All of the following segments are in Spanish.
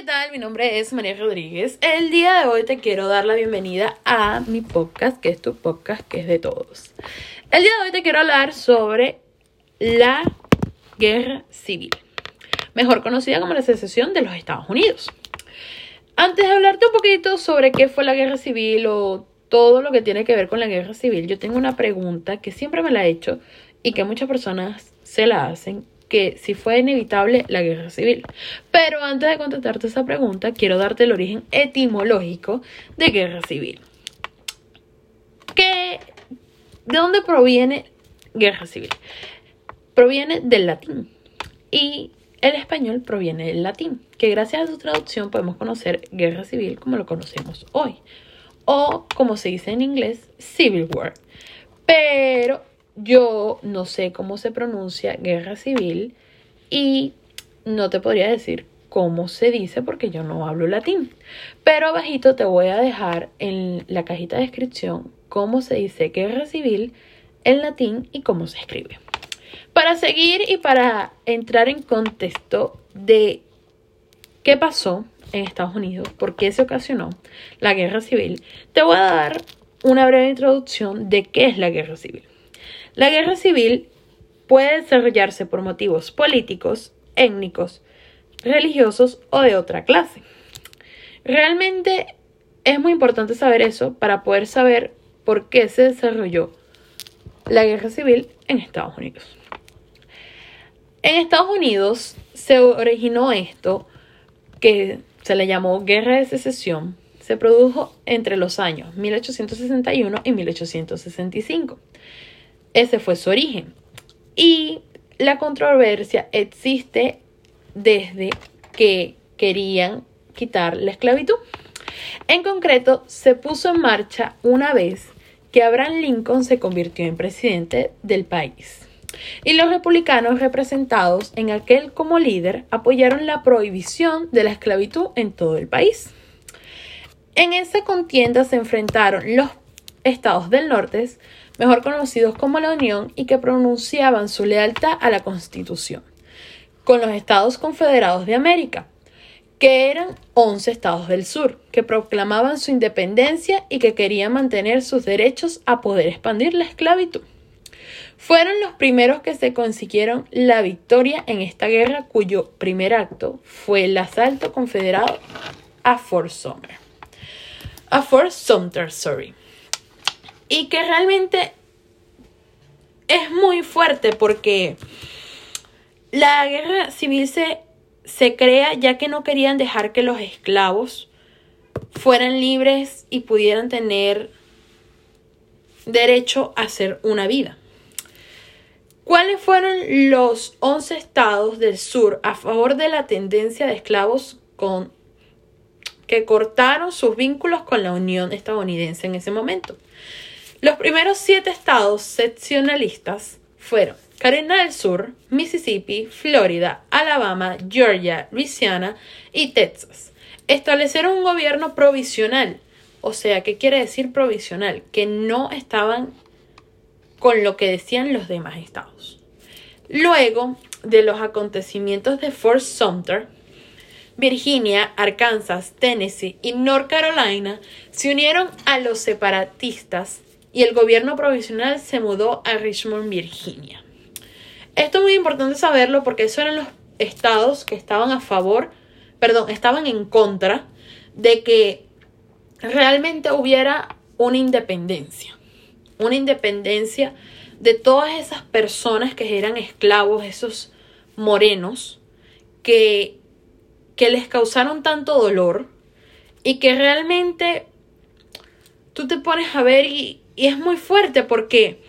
¿qué tal? Mi nombre es María Rodríguez. El día de hoy te quiero dar la bienvenida a mi podcast, que es tu podcast, que es de todos. El día de hoy te quiero hablar sobre la guerra civil, mejor conocida como la secesión de los Estados Unidos. Antes de hablarte un poquito sobre qué fue la guerra civil o todo lo que tiene que ver con la guerra civil, yo tengo una pregunta que siempre me la he hecho y que muchas personas se la hacen que si fue inevitable la guerra civil. Pero antes de contestarte esa pregunta, quiero darte el origen etimológico de guerra civil. ¿Qué, ¿De dónde proviene guerra civil? Proviene del latín y el español proviene del latín, que gracias a su traducción podemos conocer guerra civil como lo conocemos hoy, o como se dice en inglés, civil war. Pero yo no sé cómo se pronuncia guerra civil y no te podría decir cómo se dice porque yo no hablo latín. Pero abajito te voy a dejar en la cajita de descripción cómo se dice guerra civil en latín y cómo se escribe. Para seguir y para entrar en contexto de qué pasó en Estados Unidos, por qué se ocasionó la guerra civil, te voy a dar una breve introducción de qué es la guerra civil. La guerra civil puede desarrollarse por motivos políticos, étnicos, religiosos o de otra clase. Realmente es muy importante saber eso para poder saber por qué se desarrolló la guerra civil en Estados Unidos. En Estados Unidos se originó esto que se le llamó Guerra de Secesión. Se produjo entre los años 1861 y 1865. Ese fue su origen. Y la controversia existe desde que querían quitar la esclavitud. En concreto, se puso en marcha una vez que Abraham Lincoln se convirtió en presidente del país. Y los republicanos representados en aquel como líder apoyaron la prohibición de la esclavitud en todo el país. En esa contienda se enfrentaron los estados del norte mejor conocidos como la Unión, y que pronunciaban su lealtad a la Constitución, con los Estados Confederados de América, que eran 11 estados del sur, que proclamaban su independencia y que querían mantener sus derechos a poder expandir la esclavitud. Fueron los primeros que se consiguieron la victoria en esta guerra, cuyo primer acto fue el asalto confederado a Fort Sumter. A Fort Sumter, sorry y que realmente es muy fuerte porque la guerra civil se, se crea ya que no querían dejar que los esclavos fueran libres y pudieran tener derecho a hacer una vida. ¿Cuáles fueron los 11 estados del sur a favor de la tendencia de esclavos con, que cortaron sus vínculos con la Unión estadounidense en ese momento? Los primeros siete estados seccionalistas fueron Carolina del Sur, Mississippi, Florida, Alabama, Georgia, Louisiana y Texas. Establecieron un gobierno provisional. O sea, ¿qué quiere decir provisional? Que no estaban con lo que decían los demás estados. Luego de los acontecimientos de Fort Sumter, Virginia, Arkansas, Tennessee y North Carolina se unieron a los separatistas y el gobierno provisional se mudó a Richmond, Virginia. Esto es muy importante saberlo porque esos eran los estados que estaban a favor, perdón, estaban en contra de que realmente hubiera una independencia. Una independencia de todas esas personas que eran esclavos, esos morenos, que, que les causaron tanto dolor y que realmente tú te pones a ver y, y es muy fuerte porque,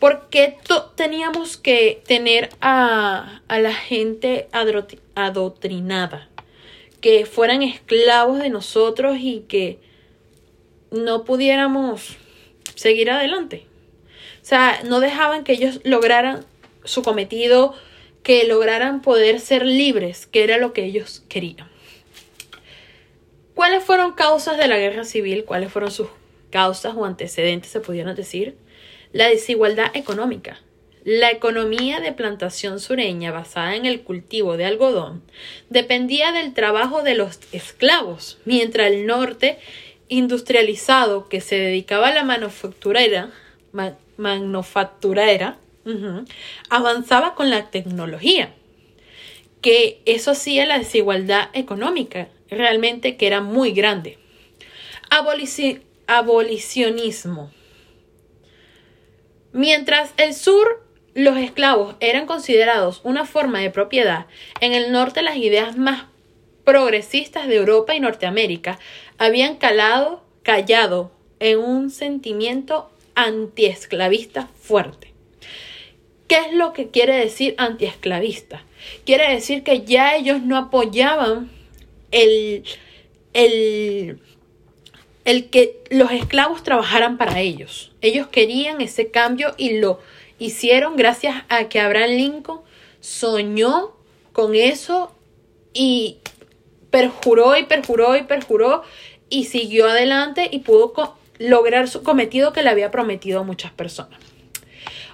porque teníamos que tener a, a la gente adoctrinada, que fueran esclavos de nosotros y que no pudiéramos seguir adelante. O sea, no dejaban que ellos lograran su cometido, que lograran poder ser libres, que era lo que ellos querían. ¿Cuáles fueron causas de la guerra civil? ¿Cuáles fueron sus causas o antecedentes, se pudieran decir, la desigualdad económica, La economía de plantación sureña basada en el cultivo de algodón dependía del trabajo de los esclavos, mientras el norte industrializado que se dedicaba a la manufacturera, manufacturera avanzaba con la tecnología, que eso hacía la desigualdad económica realmente que era muy grande. Abolicionismo. Mientras el sur los esclavos eran considerados una forma de propiedad, en el norte las ideas más progresistas de Europa y Norteamérica habían calado, callado en un sentimiento antiesclavista fuerte. ¿Qué es lo que quiere decir antiesclavista? Quiere decir que ya ellos no apoyaban el, el, el que los esclavos trabajaran para ellos. Ellos querían ese cambio y lo hicieron gracias a que Abraham Lincoln soñó con eso y perjuró y perjuró y perjuró y siguió adelante y pudo lograr su cometido que le había prometido a muchas personas.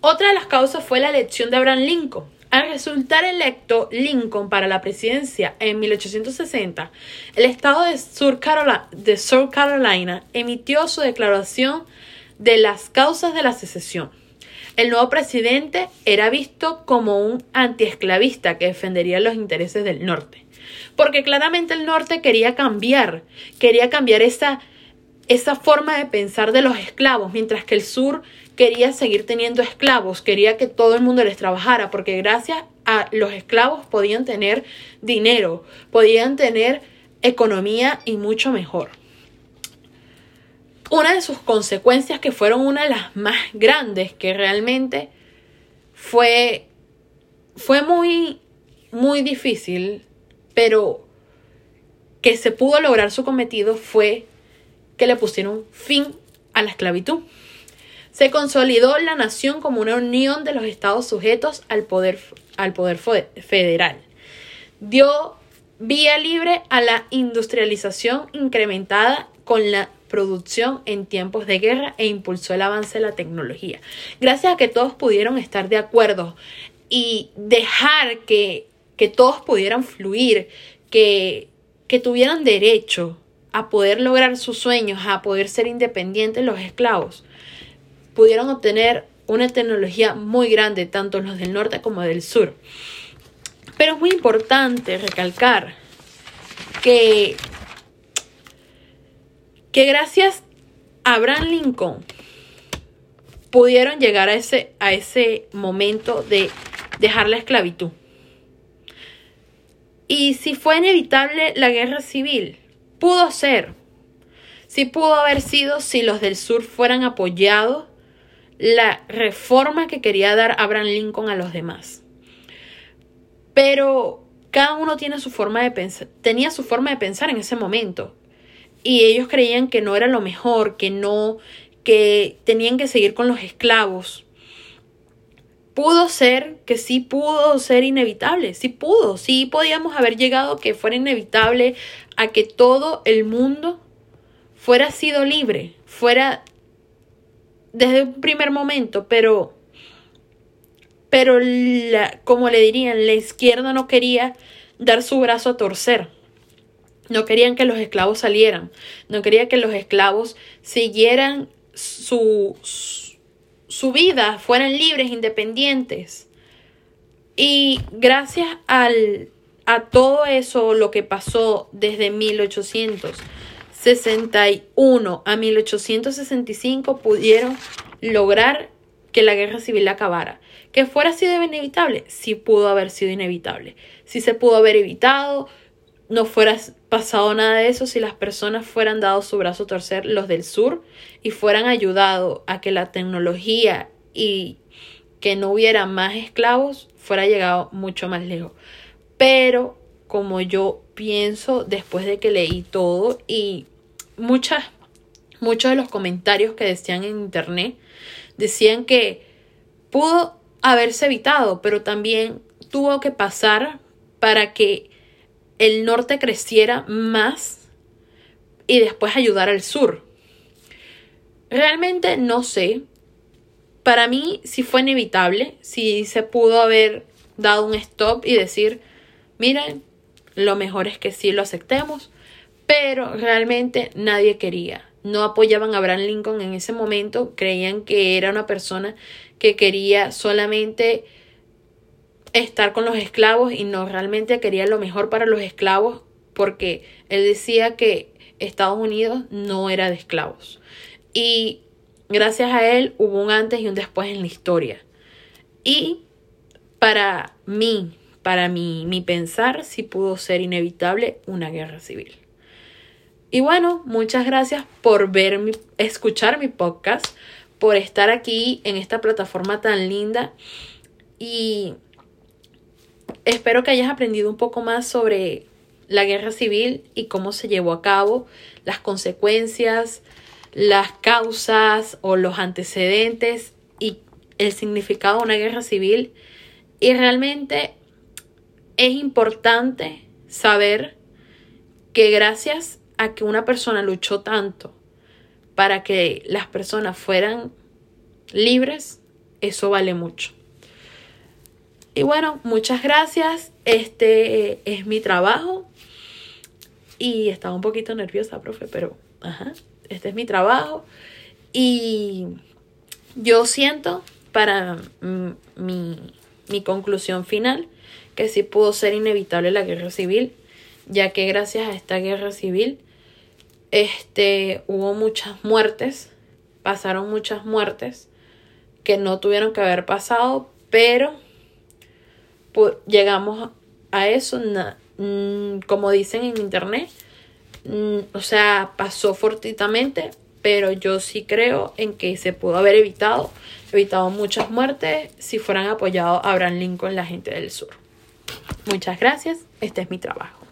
Otra de las causas fue la elección de Abraham Lincoln. Al resultar electo Lincoln para la presidencia en 1860, el estado de Sur Carolina, South Carolina emitió su declaración de las causas de la secesión. El nuevo presidente era visto como un antiesclavista que defendería los intereses del norte. Porque claramente el norte quería cambiar, quería cambiar esa, esa forma de pensar de los esclavos, mientras que el sur quería seguir teniendo esclavos, quería que todo el mundo les trabajara, porque gracias a los esclavos podían tener dinero, podían tener economía y mucho mejor una de sus consecuencias que fueron una de las más grandes que realmente fue fue muy muy difícil pero que se pudo lograr su cometido fue que le pusieron fin a la esclavitud. Se consolidó la nación como una unión de los estados sujetos al poder, al poder federal. Dio vía libre a la industrialización incrementada con la producción en tiempos de guerra e impulsó el avance de la tecnología. Gracias a que todos pudieron estar de acuerdo y dejar que, que todos pudieran fluir, que, que tuvieran derecho a poder lograr sus sueños, a poder ser independientes los esclavos, pudieron obtener una tecnología muy grande, tanto los del norte como del sur. Pero es muy importante recalcar que que gracias a Abraham Lincoln pudieron llegar a ese, a ese momento de dejar la esclavitud. Y si fue inevitable la guerra civil, pudo ser. Si pudo haber sido si los del sur fueran apoyados la reforma que quería dar Abraham Lincoln a los demás. Pero cada uno tiene su forma de pensar, tenía su forma de pensar en ese momento y ellos creían que no era lo mejor, que no, que tenían que seguir con los esclavos. Pudo ser que sí pudo ser inevitable, sí pudo, sí podíamos haber llegado que fuera inevitable a que todo el mundo fuera sido libre, fuera desde un primer momento, pero pero la, como le dirían, la izquierda no quería dar su brazo a torcer. No querían que los esclavos salieran, no querían que los esclavos siguieran su, su vida, fueran libres, independientes. Y gracias al, a todo eso, lo que pasó desde 1861 a 1865, pudieron lograr que la guerra civil acabara. Que fuera sido inevitable, sí pudo haber sido inevitable. Sí se pudo haber evitado, no fuera pasado nada de eso si las personas fueran dado su brazo a torcer los del sur y fueran ayudado a que la tecnología y que no hubiera más esclavos fuera llegado mucho más lejos. Pero como yo pienso después de que leí todo y muchas muchos de los comentarios que decían en internet decían que pudo haberse evitado, pero también tuvo que pasar para que el norte creciera más y después ayudar al sur. Realmente no sé para mí sí fue inevitable, sí se pudo haber dado un stop y decir, miren, lo mejor es que sí lo aceptemos, pero realmente nadie quería. No apoyaban a Abraham Lincoln en ese momento, creían que era una persona que quería solamente estar con los esclavos y no realmente quería lo mejor para los esclavos porque él decía que Estados Unidos no era de esclavos. Y gracias a él hubo un antes y un después en la historia. Y para mí, para mi, mi pensar, sí pudo ser inevitable una guerra civil. Y bueno, muchas gracias por ver mi, escuchar mi podcast, por estar aquí en esta plataforma tan linda y espero que hayas aprendido un poco más sobre la guerra civil y cómo se llevó a cabo, las consecuencias, las causas o los antecedentes y el significado de una guerra civil. Y realmente es importante saber que gracias a que una persona luchó tanto para que las personas fueran libres, eso vale mucho. Y bueno, muchas gracias. Este es mi trabajo. Y estaba un poquito nerviosa, profe, pero ajá, este es mi trabajo. Y yo siento para mi, mi conclusión final que sí pudo ser inevitable la guerra civil, ya que gracias a esta guerra civil este, hubo muchas muertes, pasaron muchas muertes que no tuvieron que haber pasado, pero llegamos a eso, mm, como dicen en internet, mm, o sea, pasó fortuitamente, pero yo sí creo en que se pudo haber evitado, evitado muchas muertes si fueran apoyados a Abraham Lincoln, la gente del sur. Muchas gracias, este es mi trabajo.